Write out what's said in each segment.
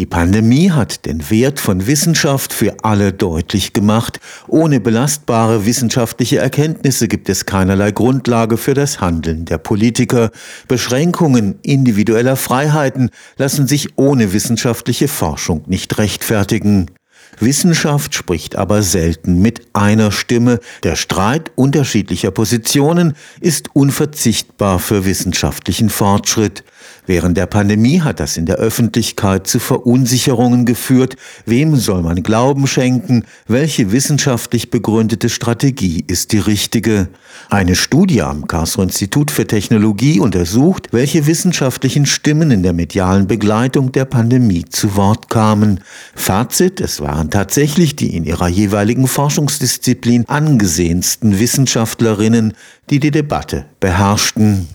Die Pandemie hat den Wert von Wissenschaft für alle deutlich gemacht. Ohne belastbare wissenschaftliche Erkenntnisse gibt es keinerlei Grundlage für das Handeln der Politiker. Beschränkungen individueller Freiheiten lassen sich ohne wissenschaftliche Forschung nicht rechtfertigen. Wissenschaft spricht aber selten mit einer Stimme. Der Streit unterschiedlicher Positionen ist unverzichtbar für wissenschaftlichen Fortschritt. Während der Pandemie hat das in der Öffentlichkeit zu Verunsicherungen geführt. Wem soll man Glauben schenken? Welche wissenschaftlich begründete Strategie ist die richtige? Eine Studie am Karlsruher Institut für Technologie untersucht, welche wissenschaftlichen Stimmen in der medialen Begleitung der Pandemie zu Wort kamen. Fazit, es waren tatsächlich die in ihrer jeweiligen Forschungsdisziplin angesehensten Wissenschaftlerinnen, die die Debatte beherrschten.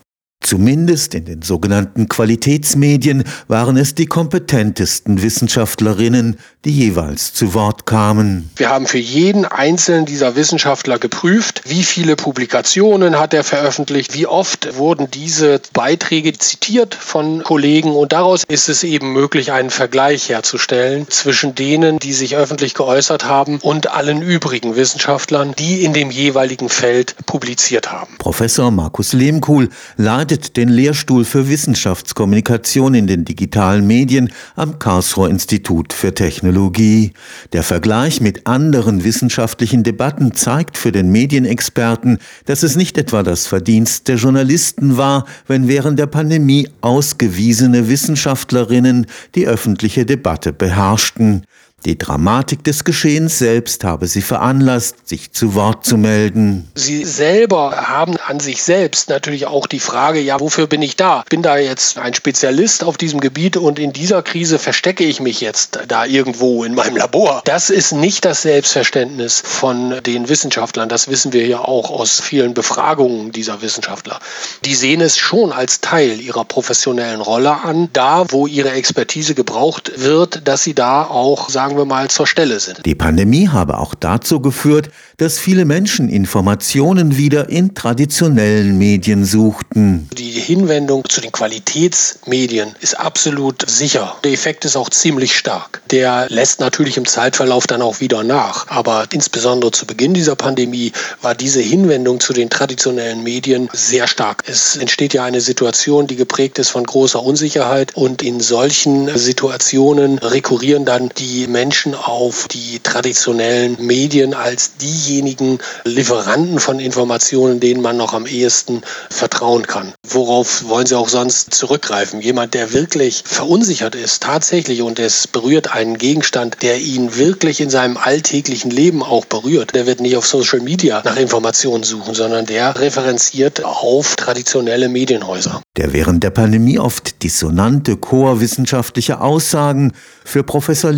Zumindest in den sogenannten Qualitätsmedien waren es die kompetentesten Wissenschaftlerinnen, die jeweils zu Wort kamen. Wir haben für jeden einzelnen dieser Wissenschaftler geprüft, wie viele Publikationen hat er veröffentlicht, wie oft wurden diese Beiträge zitiert von Kollegen und daraus ist es eben möglich, einen Vergleich herzustellen zwischen denen, die sich öffentlich geäußert haben und allen übrigen Wissenschaftlern, die in dem jeweiligen Feld publiziert haben. Professor Markus Lehmkuhl leitet leitet den Lehrstuhl für Wissenschaftskommunikation in den digitalen Medien am Karlsruher Institut für Technologie. Der Vergleich mit anderen wissenschaftlichen Debatten zeigt für den Medienexperten, dass es nicht etwa das Verdienst der Journalisten war, wenn während der Pandemie ausgewiesene Wissenschaftlerinnen die öffentliche Debatte beherrschten. Die Dramatik des Geschehens selbst habe sie veranlasst, sich zu Wort zu melden. Sie selber haben an sich selbst natürlich auch die Frage, ja, wofür bin ich da? Bin da jetzt ein Spezialist auf diesem Gebiet und in dieser Krise verstecke ich mich jetzt da irgendwo in meinem Labor? Das ist nicht das Selbstverständnis von den Wissenschaftlern. Das wissen wir ja auch aus vielen Befragungen dieser Wissenschaftler. Die sehen es schon als Teil ihrer professionellen Rolle an, da wo ihre Expertise gebraucht wird, dass sie da auch sagen, sagen wir mal, zur Stelle sind. Die Pandemie habe auch dazu geführt, dass viele Menschen Informationen wieder in traditionellen Medien suchten. Die Hinwendung zu den Qualitätsmedien ist absolut sicher. Der Effekt ist auch ziemlich stark. Der lässt natürlich im Zeitverlauf dann auch wieder nach. Aber insbesondere zu Beginn dieser Pandemie war diese Hinwendung zu den traditionellen Medien sehr stark. Es entsteht ja eine Situation, die geprägt ist von großer Unsicherheit und in solchen Situationen rekurrieren dann die Menschen auf die traditionellen Medien als diejenigen Lieferanten von Informationen, denen man noch am ehesten vertrauen kann. Worauf wollen Sie auch sonst zurückgreifen? Jemand, der wirklich verunsichert ist, tatsächlich, und es berührt einen Gegenstand, der ihn wirklich in seinem alltäglichen Leben auch berührt, der wird nicht auf Social Media nach Informationen suchen, sondern der referenziert auf traditionelle Medienhäuser. Der während der Pandemie oft dissonante Chor wissenschaftlicher Aussagen für Professor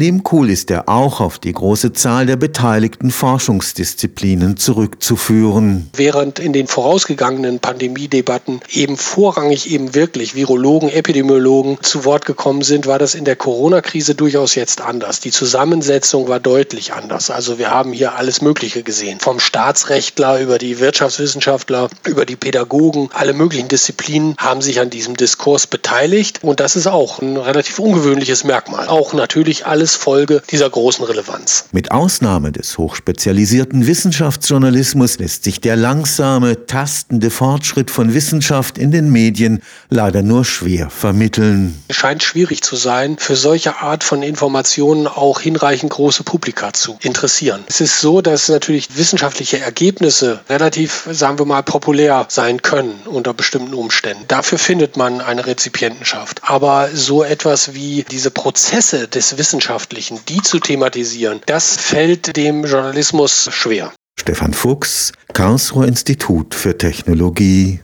Lehmkuhl ist er auch auf die große Zahl der beteiligten Forschungsdisziplinen zurückzuführen. Während in den vorausgegangenen Pandemiedebatten eben vorrangig eben wirklich Virologen, Epidemiologen zu Wort gekommen sind, war das in der Corona-Krise durchaus jetzt anders. Die Zusammensetzung war deutlich anders. Also wir haben hier alles Mögliche gesehen. Vom Staatsrechtler über die Wirtschaftswissenschaftler, über die Pädagogen, alle möglichen Disziplinen haben sich an diesem Diskurs beteiligt. Und das ist auch ein relativ ungewöhnliches Merkmal. Auch natürlich alles Folge dieser großen Relevanz. Mit Ausnahme des hochspezialisierten Wissenschaftsjournalismus lässt sich der langsame, tastende Fortschritt von Wissenschaft in den Medien leider nur schwer vermitteln. Es scheint schwierig zu sein, für solche Art von Informationen auch hinreichend große Publika zu interessieren. Es ist so, dass natürlich wissenschaftliche Ergebnisse relativ, sagen wir mal, populär sein können unter bestimmten Umständen. Dafür findet man eine Rezipientenschaft. Aber so etwas wie diese Prozesse des Wissenschaftlichen, die zu thematisieren, das fällt dem Journalismus schwer. Stefan Fuchs, Karlsruher Institut für Technologie